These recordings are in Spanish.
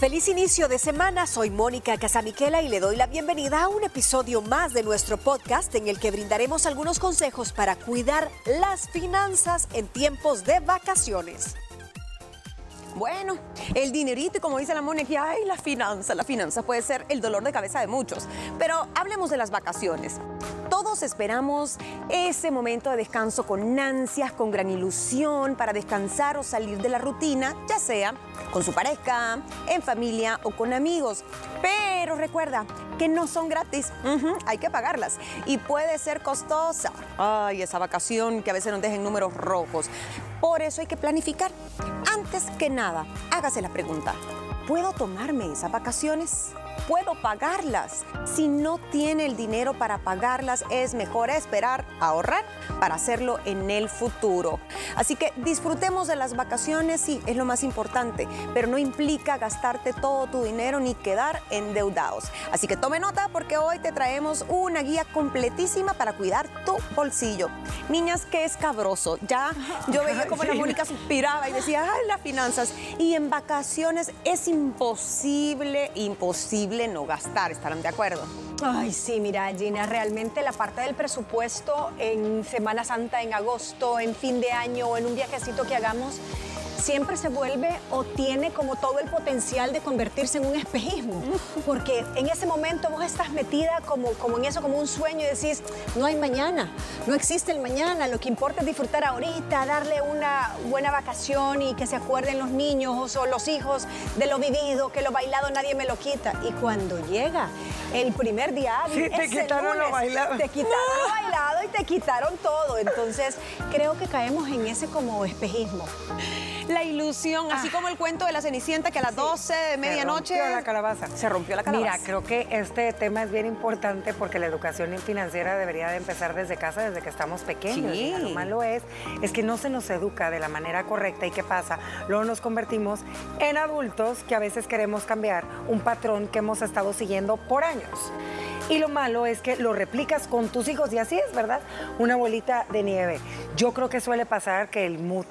Feliz inicio de semana, soy Mónica Casamiquela y le doy la bienvenida a un episodio más de nuestro podcast en el que brindaremos algunos consejos para cuidar las finanzas en tiempos de vacaciones. Bueno, el dinerito, como dice la Mónica, ay, la finanza, la finanza puede ser el dolor de cabeza de muchos. Pero hablemos de las vacaciones. Todos esperamos ese momento de descanso con ansias, con gran ilusión, para descansar o salir de la rutina, ya sea con su pareja, en familia o con amigos. Pero recuerda que no son gratis, hay que pagarlas y puede ser costosa. Ay, esa vacación que a veces nos deja en números rojos. Por eso hay que planificar. Antes que nada, hágase la pregunta, ¿puedo tomarme esas vacaciones? ¿Puedo pagarlas? Si no tiene el dinero para pagarlas, es mejor esperar, ahorrar para hacerlo en el futuro. Así que disfrutemos de las vacaciones, sí, es lo más importante, pero no implica gastarte todo tu dinero ni quedar endeudados. Así que tome nota porque hoy te traemos una guía completísima para cuidar tu bolsillo. Niñas, qué escabroso. Ya yo veía como la Mónica suspiraba y decía, ay, las finanzas. Y en vacaciones es imposible, imposible no gastar, ¿estarán de acuerdo? Ay, sí, mira, Gina, realmente la parte del presupuesto en Semana Santa, en agosto, en fin de año o en un viajecito que hagamos, siempre se vuelve o tiene como todo el potencial de convertirse en un espejismo. Porque en ese momento vos estás metida como, como en eso, como un sueño y decís, no hay mañana, no existe el mañana, lo que importa es disfrutar ahorita, darle una buena vacación y que se acuerden los niños o los hijos de lo vivido, que lo bailado nadie me lo quita. Y cuando llega el primer día hábil, Sí, te quitaron lo lunes, bailado. Te quitaron lo bailado y te quitaron todo. Entonces, creo que caemos en ese como espejismo. La ilusión, así como el cuento de la Cenicienta que a las 12 de medianoche Se rompió la calabaza. se rompió la calabaza. Mira, creo que este tema es bien importante porque la educación financiera debería de empezar desde casa, desde que estamos pequeños. Sí. Lo malo es, es que no se nos educa de la manera correcta y ¿qué pasa? Luego nos convertimos en adultos que a veces queremos cambiar un patrón que hemos estado siguiendo por años. Y lo malo es que lo replicas con tus hijos y así es, ¿verdad? Una bolita de nieve. Yo creo que suele pasar que el mood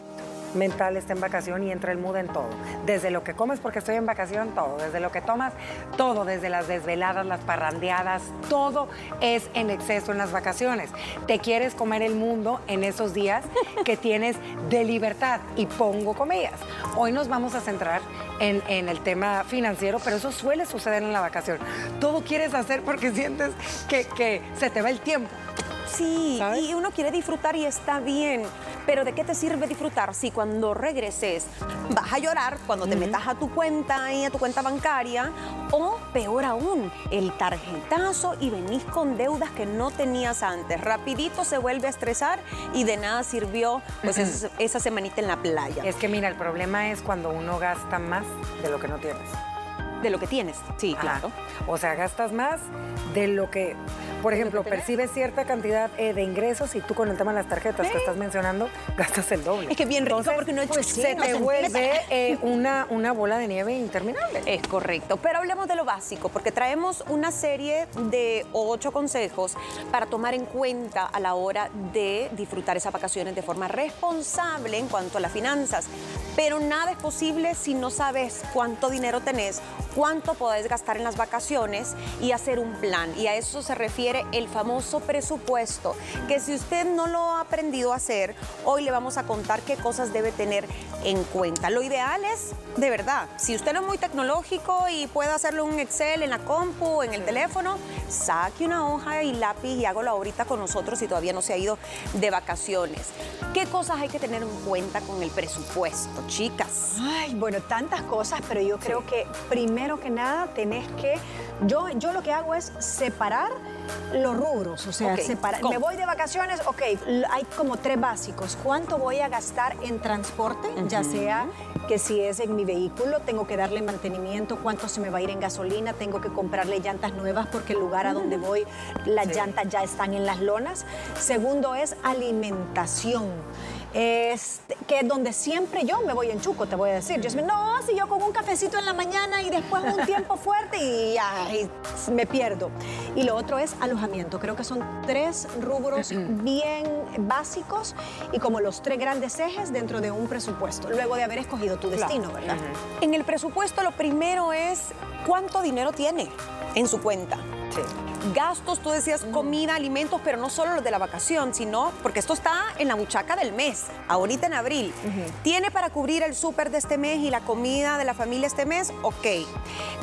mental está en vacación y entra el mood en todo. Desde lo que comes porque estoy en vacación, todo. Desde lo que tomas, todo. Desde las desveladas, las parrandeadas, todo es en exceso en las vacaciones. Te quieres comer el mundo en esos días que tienes de libertad. Y pongo comillas. Hoy nos vamos a centrar en, el tema financiero, pero eso suele suceder en la vacación. Todo quieres hacer porque sientes que se te va el tiempo. Sí, ¿Sabes? y uno quiere disfrutar y está bien, pero ¿de qué te sirve disfrutar si cuando regreses vas a llorar cuando te metas a tu cuenta y a tu cuenta bancaria o peor aún, el tarjetazo y venís con deudas que no tenías antes? Rapidito se vuelve a estresar y de nada sirvió pues esa, esa semanita en la playa. Es que mira, el problema es cuando uno gasta más de lo que no tienes. De lo que tienes. Sí, Ajá. claro. O sea, gastas más de lo que, por ejemplo, tenés. percibes cierta cantidad eh, de ingresos y tú con el tema de las tarjetas que estás mencionando, gastas el doble. Es que bien rico Entonces, porque no pues, sí, se te vuelve eh, una, una bola de nieve interminable. Es correcto, pero hablemos de lo básico, porque traemos una serie de ocho consejos para tomar en cuenta a la hora de disfrutar esas vacaciones de forma responsable en cuanto a las finanzas. Pero nada es posible si no sabes cuánto dinero tenés, cuánto podés gastar en las vacaciones y hacer un plan. Y a eso se refiere el famoso presupuesto, que si usted no lo ha aprendido a hacer, hoy le vamos a contar qué cosas debe tener en cuenta. Lo ideal es, de verdad, si usted no es muy tecnológico y puede hacerlo en un Excel, en la compu, en el teléfono, saque una hoja y lápiz y hágalo ahorita con nosotros si todavía no se ha ido de vacaciones. ¿Qué cosas hay que tener en cuenta con el presupuesto, chicas? Ay, bueno, tantas cosas, pero yo creo que primero que nada tenés que, yo, yo lo que hago es separar los rubros, o sea, Ok, separar. ¿cómo? Me voy de vacaciones, ok, hay como tres básicos. ¿Cuánto voy a gastar en transporte? Ya sea que si es en mi vehículo, tengo que darle mantenimiento, cuánto se me va a ir en gasolina, tengo que comprarle llantas nuevas porque el lugar a donde voy, las llantas ya están en las lonas. Segundo es alimentación. es que es donde siempre yo me voy en chuco, te voy a decir. Yo siempre, no, si yo con un cafecito en la mañana y después un tiempo fuerte y ay, me pierdo. Y lo otro es alojamiento. Creo que son tres rubros bien básicos y como los tres grandes ejes dentro de un presupuesto, luego de haber escogido tu destino, ¿verdad? En el presupuesto lo primero es cuánto dinero tiene en su cuenta. Gastos, tú decías comida, alimentos, pero no solo los de la vacación, sino porque esto está en la muchaca del mes, ahorita en abril. ¿Tiene para cubrir el súper de este mes y la comida de la familia este mes? Ok.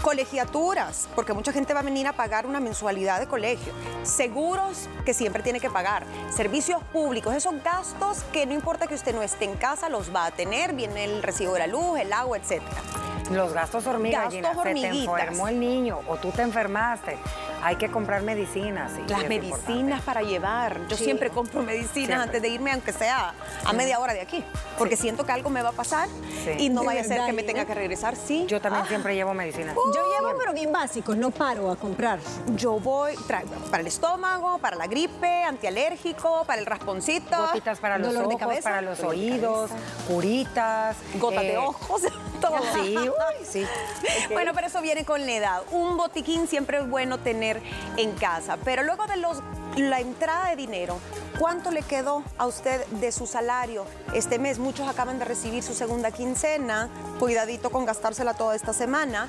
Colegiaturas, porque mucha gente va a venir a pagar una mensualidad de colegio. Seguros que siempre tiene que pagar. Servicios públicos, esos gastos que no importa que usted no esté en casa, los va a tener. Viene el recibo de la luz, el agua, etcétera. Los gastos hormigas, Gastos Gina, se te hormiguitas. enfermó el niño o tú te enfermaste. Hay que comprar medicinas. sí, Las medicinas importante. para llevar. Yo Sí. siempre compro medicinas Siempre. antes de irme, aunque sea a media hora de aquí. Porque siento que algo me va a pasar Sí. y no De vaya a ser que me Gina. tenga que regresar. Sí. Yo también siempre llevo medicinas. Yo llevo, pero bien básicos, no paro a comprar. Yo voy traigo para el estómago, para la gripe, antialérgico, para el rasponcito, Gotitas para los Dolor de ojos, cabeza. para los oídos, curitas. gotas de eh, ojos, todo. Sí, uy, sí. Bueno, pero eso viene con la edad. Un botiquín siempre es bueno tener en casa. Pero luego de los, la entrada de dinero, ¿cuánto le quedó a usted de su salario este mes? Muchos acaban de recibir su segunda quincena. Cuidadito con gastársela toda esta semana.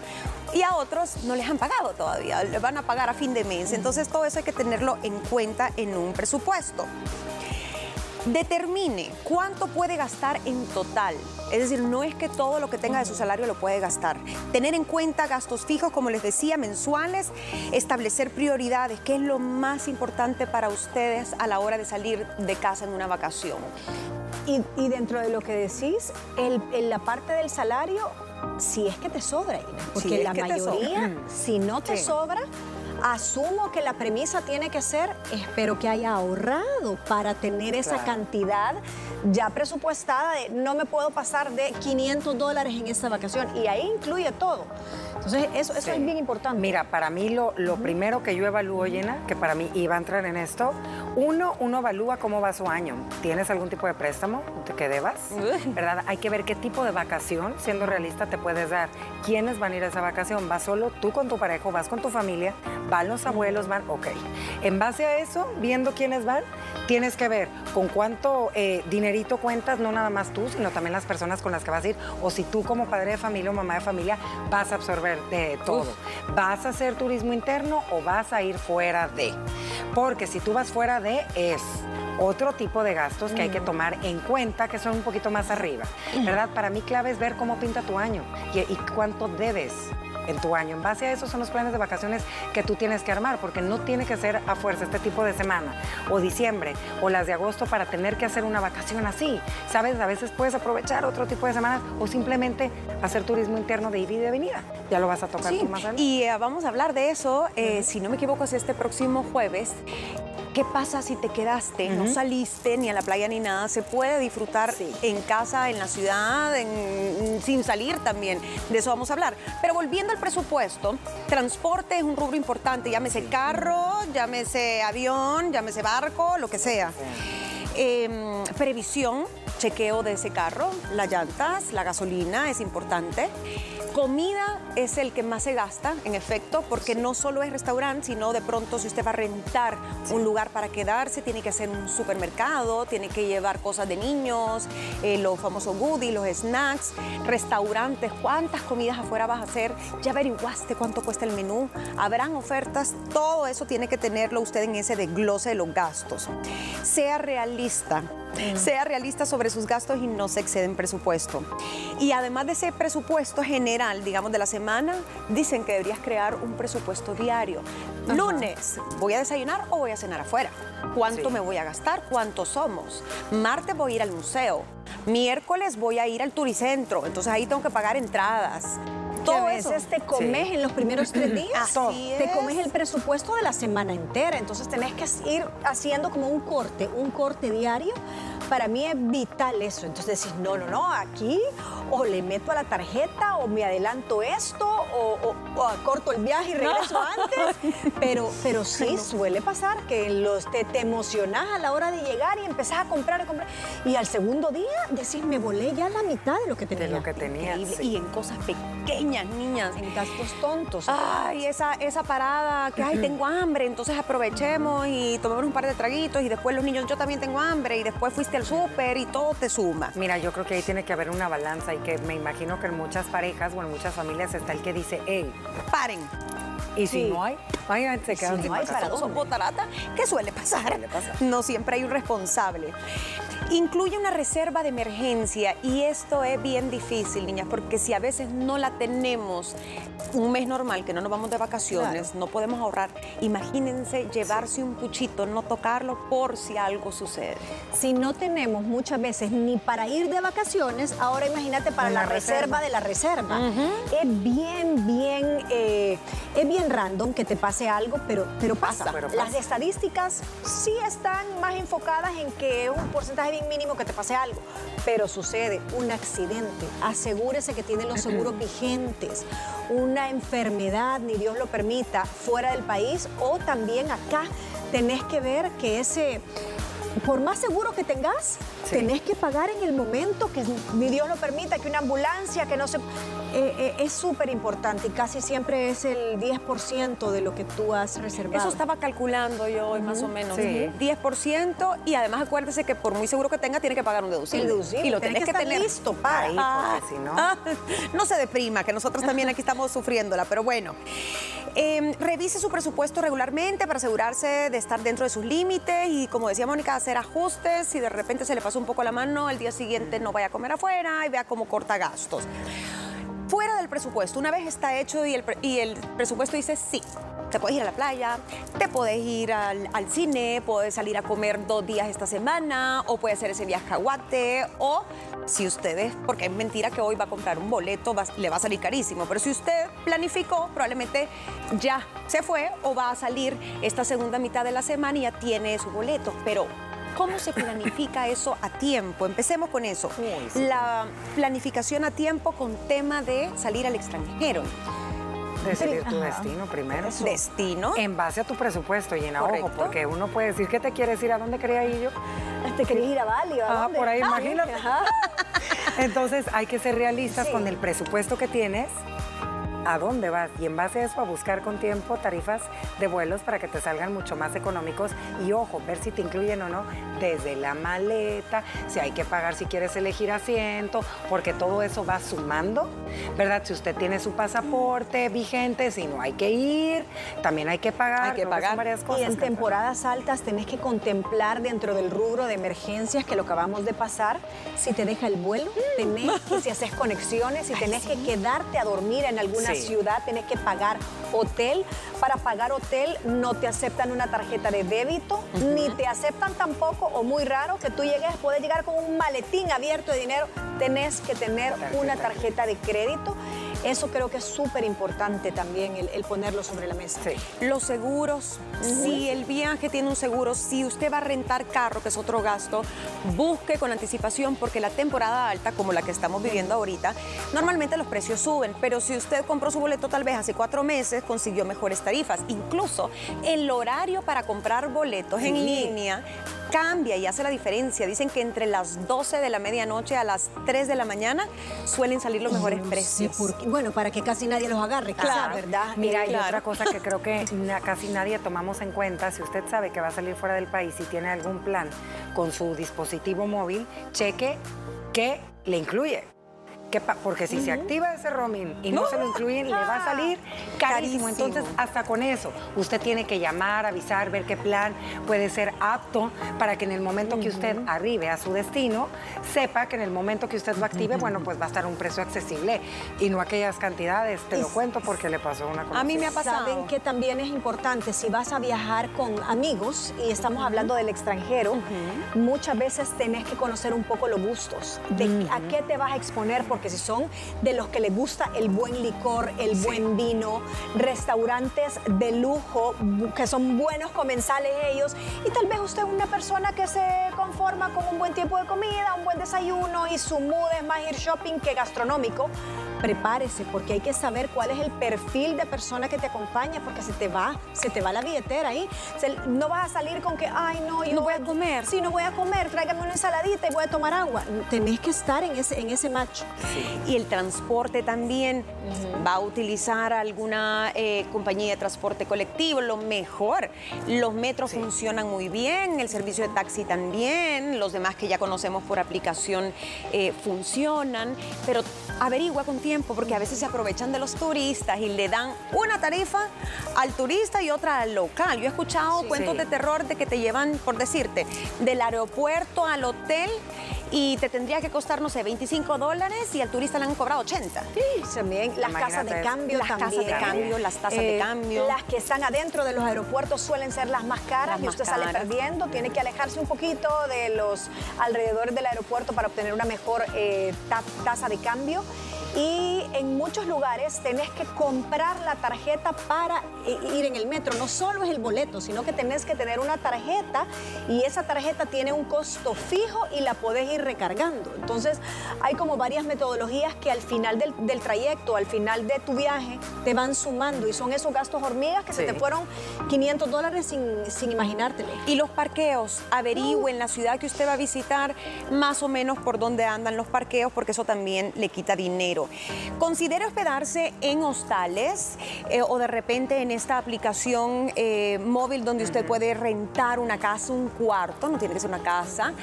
Y a otros no les han pagado todavía. Le van a pagar a fin de mes. Entonces todo eso hay que tenerlo en cuenta en un presupuesto. Determine cuánto puede gastar en total. Es decir, no es que todo lo que tenga de su salario lo puede gastar. Tener en cuenta gastos fijos, como les decía, mensuales, establecer prioridades, qué es lo más importante para ustedes a la hora de salir de casa en una vacación. Y, y dentro de lo que decís, el- en la parte del salario, si es que te sobra, Ina, porque Si la mayoría, si no te Sí. sobra, asumo que la premisa tiene que ser, espero que haya ahorrado para tener esa Claro. cantidad ya presupuestada de no me puedo pasar de 500 dólares en esta vacación y ahí incluye todo. Entonces, eso, eso Sí. es bien importante. Mira, para mí lo, lo primero que yo evalúo, Llena, que para mí iba a entrar en esto, uno, uno evalúa cómo va su año. ¿Tienes algún tipo de préstamo que debas? ¿Verdad? Hay que ver qué tipo de vacación, siendo realista, te puedes dar. ¿Quiénes van a ir a esa vacación? ¿Vas solo tú con tu pareja vas con tu familia? ¿Van los abuelos? ¿Van? Ok. En base a eso, viendo quiénes van, tienes que ver con cuánto eh, dinerito cuentas, no nada más tú, sino también las personas con las que vas a ir. O si tú como padre de familia o mamá de familia vas a absorber de todo. ¿Vas a hacer turismo interno o vas a ir fuera de? Porque si tú vas fuera de, es otro tipo de gastos que hay que tomar en cuenta que son un poquito más arriba. ¿Verdad? Para mí clave es ver cómo pinta tu año y, y cuánto debes en tu año. En base a eso son los planes de vacaciones que tú tienes que armar, porque no tiene que ser a fuerza este tipo de semana, o diciembre, o las de agosto para tener que hacer una vacación así. ¿Sabes? A veces puedes aprovechar otro tipo de semanas o simplemente hacer turismo interno de ida y de venida. Ya lo vas a tocar Sí, tú más adelante. y eh, vamos a hablar de eso, eh, si no me equivoco, es este próximo jueves. ¿Qué pasa si te quedaste, no saliste ni a la playa ni nada? Se puede disfrutar Sí. en casa, en la ciudad, en- sin salir también. De eso vamos a hablar. Pero volviendo al presupuesto, transporte es un rubro importante. Llámese carro, llámese avión, llámese barco, lo que sea. Em, previsión, chequeo de ese carro, las llantas, la gasolina es importante. Comida es el que más se gasta, en efecto, porque no solo es restaurante, sino de pronto si usted va a rentar un lugar para quedarse, tiene que hacer un supermercado, tiene que llevar cosas de niños, eh, los famosos goodies, los snacks, restaurantes, cuántas comidas afuera vas a hacer, ya averiguaste cuánto cuesta el menú, habrán ofertas, todo eso tiene que tenerlo usted en ese desglose de los gastos. Sea realista, sea realista sobre sus gastos y no se excede en presupuesto. Y además de ese presupuesto general, digamos, de la semana, dicen que deberías crear un presupuesto diario. Lunes, ¿voy a desayunar o voy a cenar afuera? ¿Cuánto Sí. me voy a gastar? ¿Cuántos somos? Martes voy a ir al museo. Miércoles voy a ir al turicentro. Entonces ahí tengo que pagar entradas. Todo a eso. veces te comes Sí. en los primeros tres días. Así Te es. comes el presupuesto de la semana entera. Entonces tenés que ir haciendo como un corte, un corte diario para mí es vital eso. Entonces decís, no, no, no, aquí o le meto a la tarjeta o me adelanto esto o, corto el viaje y regreso antes. Pero, pero sí suele pasar que los, te, te emocionás a la hora de llegar y empezás a comprar, a comprar. Y al segundo día decís, me volé ya la mitad de lo que tenía. De lo que tenía. Y en cosas pequeñas, niñas. En gastos tontos. Ay, esa, esa parada que, ay, tengo hambre, entonces aprovechemos y tomemos un par de traguitos y después los niños, yo también tengo hambre y después fuiste al súper y todo te suma. Mira, yo creo que ahí tiene que haber una balanza y que me imagino que en muchas parejas o en muchas familias está el que dice, hey, paren. Y si no hay, se quedan si no hay para dos botarata, ¿qué suele pasar? Suele pasar? No siempre hay un responsable. Incluye una reserva de emergencia y esto es bien difícil, niñas, porque si a veces no la tenemos un mes normal, que no nos vamos de vacaciones, no podemos ahorrar, imagínense llevarse un puchito, no tocarlo por si algo sucede. Si no tenemos muchas veces ni para ir de vacaciones, ahora imagínate para la, reserva. de la reserva. Es bien, bien, eh, es bien random que te pase algo, pero, pero pasa. Las estadísticas sí están más enfocadas en que un porcentaje bien mínimo que te pase algo, pero sucede un accidente. Asegúrese que tiene los seguros vigentes. Una enfermedad, ni Dios lo permita, fuera del país o también acá tenés que ver que ese por más seguro que tengas, tenés que pagar en el momento que ni Dios lo permita, que una ambulancia, que no se... Eh, eh, es súper importante y casi siempre es el 10% de lo que tú has reservado. Eso estaba calculando yo hoy más o menos. Sí. 10% y además acuérdese que por muy seguro que tenga tiene que pagar un deducible. Y lo tenés, que, tener listo para. Ahí, ah, si no... Ah, no se deprima, que nosotros también aquí estamos sufriéndola, pero bueno. Em, revise su presupuesto regularmente para asegurarse de estar dentro de sus límites y como decía Mónica, hacer ajustes. Si de repente se le pasó un poco la mano, al día siguiente no vaya a comer afuera y vea cómo corta gastos. Fuera del presupuesto, una vez está hecho y el, y el presupuesto dice sí, te puedes ir a la playa, te puedes ir al, cine, puedes salir a comer dos días esta semana, o puede hacer ese viaje a Guate, o si ustedes, porque es mentira que hoy va a comprar un boleto, le va a salir carísimo, pero si usted planificó, probablemente ya se fue o va a salir esta segunda mitad de la semana y ya tiene su boleto, pero ¿Cómo se planifica eso a tiempo? Empecemos con eso. La planificación a tiempo con tema de salir al extranjero. Decidir tu destino primero. Destino. En base a tu presupuesto y en ahorro, porque uno puede decir que te quieres ir, ¿a dónde quería ir yo? Te querías ir a Bali, ¿a Ah, por ahí, imagínate. Entonces hay que ser realistas con el presupuesto que tienes a dónde vas y en base a eso a buscar con tiempo tarifas de vuelos para que te salgan mucho más económicos y ojo, ver si te incluyen o no desde la maleta, si hay que pagar si quieres elegir asiento, porque todo eso va sumando, ¿verdad? Si usted tiene su pasaporte vigente, si no hay que ir, también hay que pagar. Hay que pagar. Varias cosas y en temporadas altas tenés que contemplar dentro del rubro de emergencias que lo acabamos de pasar, si te deja el vuelo, tenés que, si haces conexiones, si tenés que quedarte a dormir en alguna ciudad tenés que pagar hotel. Para pagar hotel no te aceptan una tarjeta de débito, ni te aceptan tampoco, o muy raro, que tú llegues, puedes llegar con un maletín abierto de dinero, tenés que tener una tarjeta de crédito. Eso creo que es súper importante también el, ponerlo sobre la mesa. Los seguros, si el viaje tiene un seguro, si usted va a rentar carro, que es otro gasto, busque con anticipación porque la temporada alta, como la que estamos viviendo ahorita, normalmente los precios suben, pero si usted compró su boleto tal vez hace cuatro meses, consiguió mejores tarifas. Incluso el horario para comprar boletos en línea cambia y hace la diferencia. Dicen que entre las 12 de la medianoche a las 3 de la mañana suelen salir los mejores precios. bueno, para que casi nadie los agarre, claro, ¿verdad? Mira, y otra cosa que creo que casi nadie tomamos en cuenta, si usted sabe que va a salir fuera del país y tiene algún plan con su dispositivo móvil, cheque qué le incluye porque si se activa ese roaming y no, se lo incluyen, le va a salir carísimo. Entonces, hasta con eso, usted tiene que llamar, avisar, ver qué plan puede ser apto para que en el momento que usted arribe a su destino, sepa que en el momento que usted lo active, bueno, pues va a estar un precio accesible y no aquellas cantidades. Te lo cuento porque le pasó una cosa. A mí me ha pasado. Saben que también es importante, si vas a viajar con amigos, y estamos hablando del extranjero, muchas veces tenés que conocer un poco los gustos, de a qué te vas a exponer, porque si son de los que les gusta el buen licor, el buen vino, restaurantes de lujo, que son buenos comensales ellos, y tal vez usted es una persona que se conforma con un buen tiempo de comida, un buen desayuno y su mood es más ir shopping que gastronómico, prepárese porque hay que saber cuál es el perfil de persona que te acompaña porque se te va, se te va la billetera ahí. no vas a salir con que, ay, no, yo no voy a comer. Sí, no voy a comer, tráigame una ensaladita y voy a tomar agua. Tenés que estar en ese, en ese match. Y el transporte también va a utilizar alguna eh, compañía de transporte colectivo, lo mejor. Los metros funcionan muy bien, el servicio de taxi también, los demás que ya conocemos por aplicación eh, funcionan, pero averigua con tiempo porque a veces se aprovechan de los turistas y le dan una tarifa al turista y otra al local. Yo he escuchado cuentos de terror de que te llevan, por decirte, del aeropuerto al hotel y te tendría que costar, no sé, 25 dólares y al turista le han cobrado 80. Sí, también. Las casas de cambio las casas de cambio, las tasas de eh, cambio. Las que están adentro de los aeropuertos suelen ser las más caras y usted sale perdiendo, tiene que alejarse un poquito de los alrededores del aeropuerto para obtener una mejor eh, tasa de cambio y en muchos lugares tenés que comprar la tarjeta para ir en el metro. No solo es el boleto, sino que tenés que tener una tarjeta y esa tarjeta tiene un costo fijo y la podés ir recargando. Entonces hay como varias metodologías que al final del, trayecto, al final de tu viaje, te van sumando y son esos gastos hormigas que se te fueron 500 dólares sin, sin imaginártelo. Y los parqueos, averigüen la ciudad que usted va a visitar más o menos por dónde andan los parqueos porque eso también le quita dinero. Considere hospedarse en hostales eh, o de repente en esta aplicación eh, móvil donde usted puede rentar una casa, un cuarto, no tiene que ser una casa.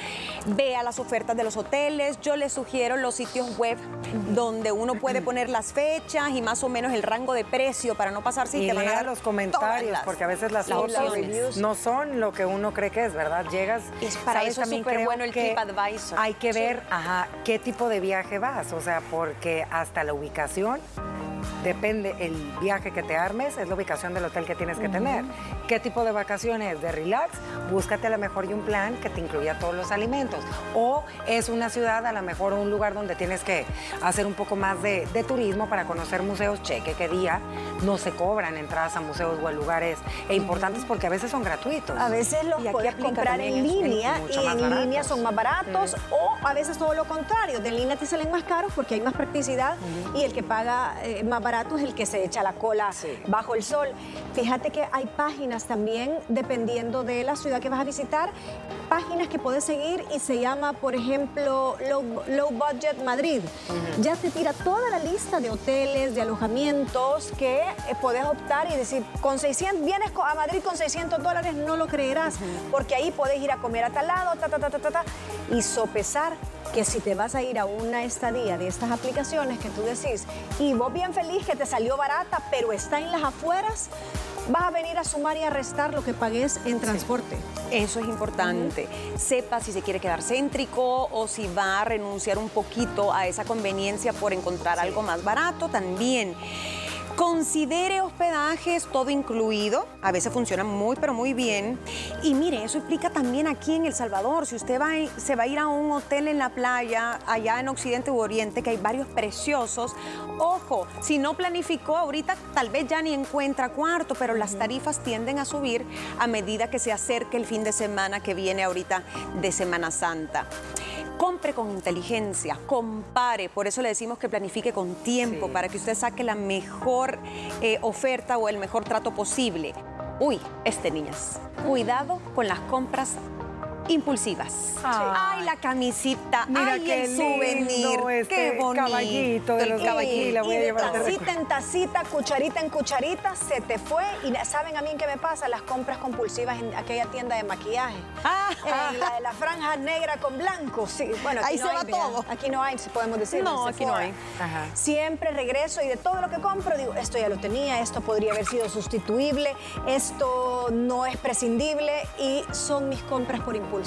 Vea las ofertas de los hoteles. Yo les sugiero los sitios web donde uno puede poner las fechas y más o menos el rango de precio para no pasarse y, te van a dar los comentarios, porque a veces las, fotos no son lo que uno cree que es, ¿verdad? Llegas. Es para eso es súper bueno el TripAdvisor. Hay que ver, ajá, qué tipo de viaje vas, o sea, porque hasta la ubicación depende el viaje que te armes, es la ubicación del hotel que tienes que tener. ¿Qué tipo de vacaciones? De relax, búscate a lo mejor y un plan que te incluya todos los alimentos. O es una ciudad, a lo mejor un lugar donde tienes que hacer un poco más de, turismo para conocer museos, cheque qué día no se cobran entradas a museos o a lugares e importantes porque a veces son gratuitos. A veces los puedes comprar en línea y en línea son más baratos o a veces todo lo contrario, de línea te salen más caros porque hay más practicidad y el que paga eh, más barato es el que se echa la cola bajo el sol. Fíjate que hay páginas también, dependiendo de la ciudad que vas a visitar, páginas que puedes seguir y se llama, por ejemplo, Low, Budget Madrid. Ya te tira toda la lista de hoteles, de alojamientos que eh, puedes optar y decir, con 600, vienes a Madrid con 600 dólares, no lo creerás, porque ahí puedes ir a comer a tal lado, ta, ta, ta, ta, ta, y sopesar que si te vas a ir a una estadía de estas aplicaciones que tú decís, y vos bien feliz que te salió barata, pero está en las afueras, vas a venir a sumar y a restar lo que pagues en transporte. Eso es importante. Sepa si se quiere quedar céntrico o si va a renunciar un poquito a esa conveniencia por encontrar algo más barato también. Considere hospedajes todo incluido, a veces funciona muy pero muy bien. Y mire, eso implica también aquí en El Salvador, si usted va, se va a ir a un hotel en la playa, allá en Occidente u Oriente, que hay varios preciosos, ojo, si no planificó ahorita, tal vez ya ni encuentra cuarto, pero las tarifas tienden a subir a medida que se acerque el fin de semana que viene ahorita de Semana Santa. Compre con inteligencia, compare, por eso le decimos que planifique con tiempo para que usted saque la mejor eh, oferta o el mejor trato posible. Uy, este niñas, cuidado con las compras impulsivas. Ay, la camisita, Mira ay, qué el souvenir, este qué bonito. caballito de los caballitos. La voy a llevar tacita en tacita, cucharita en cucharita, se te fue. Y ¿saben a mí qué me pasa? Las compras compulsivas en aquella tienda de maquillaje. Ah, la de la franja negra con blanco. Sí, bueno, ahí se va todo. Aquí no hay, si podemos decir. No, aquí no hay. Siempre regreso y de todo lo que compro digo, esto ya lo tenía, esto podría haber sido sustituible, esto no es prescindible y son mis compras por impulso.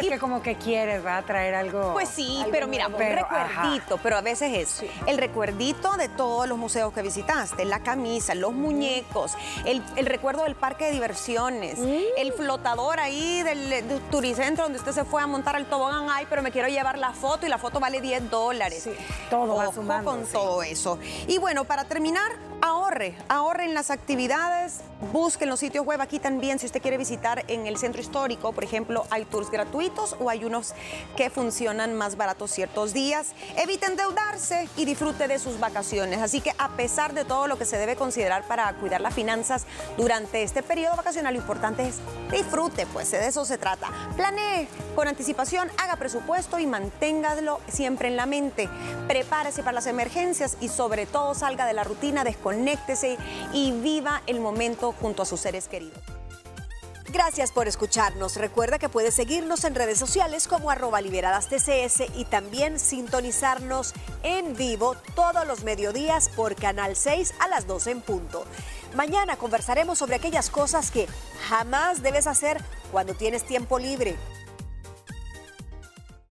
Es que como que quieres, va a traer algo. Pues sí, Algo pero mira, un recuerdito, pero a veces es el recuerdito de todos los museos que visitaste, la camisa, los muñecos, el, el recuerdo del parque de diversiones, Mm. el flotador ahí del, del turicentro donde usted se fue a montar el tobogán, ay, pero me quiero llevar la foto y la foto vale 10 dólares. Sí. Todo va Ojo sumando, con sí. todo eso. Y bueno, para terminar, ahorre, ahorre en las actividades, busque en los sitios web aquí también si usted quiere visitar en el centro histórico, por ejemplo, hay tours gratuitos o hay unos que funcionan más baratos ciertos días. Evite endeudarse y disfrute de sus vacaciones. Así que a pesar de todo lo que se debe considerar para cuidar las finanzas durante este periodo vacacional, lo importante es disfrute, pues de eso se trata. Planee con anticipación, haga presupuesto y manténgalo siempre en la mente. Prepárese para las emergencias y sobre todo salga de la rutina, desconéctese y viva el momento junto a sus seres queridos. Gracias por escucharnos. Recuerda que puedes seguirnos en redes sociales como arroba liberadas TCS y también sintonizarnos en vivo todos los mediodías por Canal 6 a las 12 en punto. Mañana conversaremos sobre aquellas cosas que jamás debes hacer cuando tienes tiempo libre.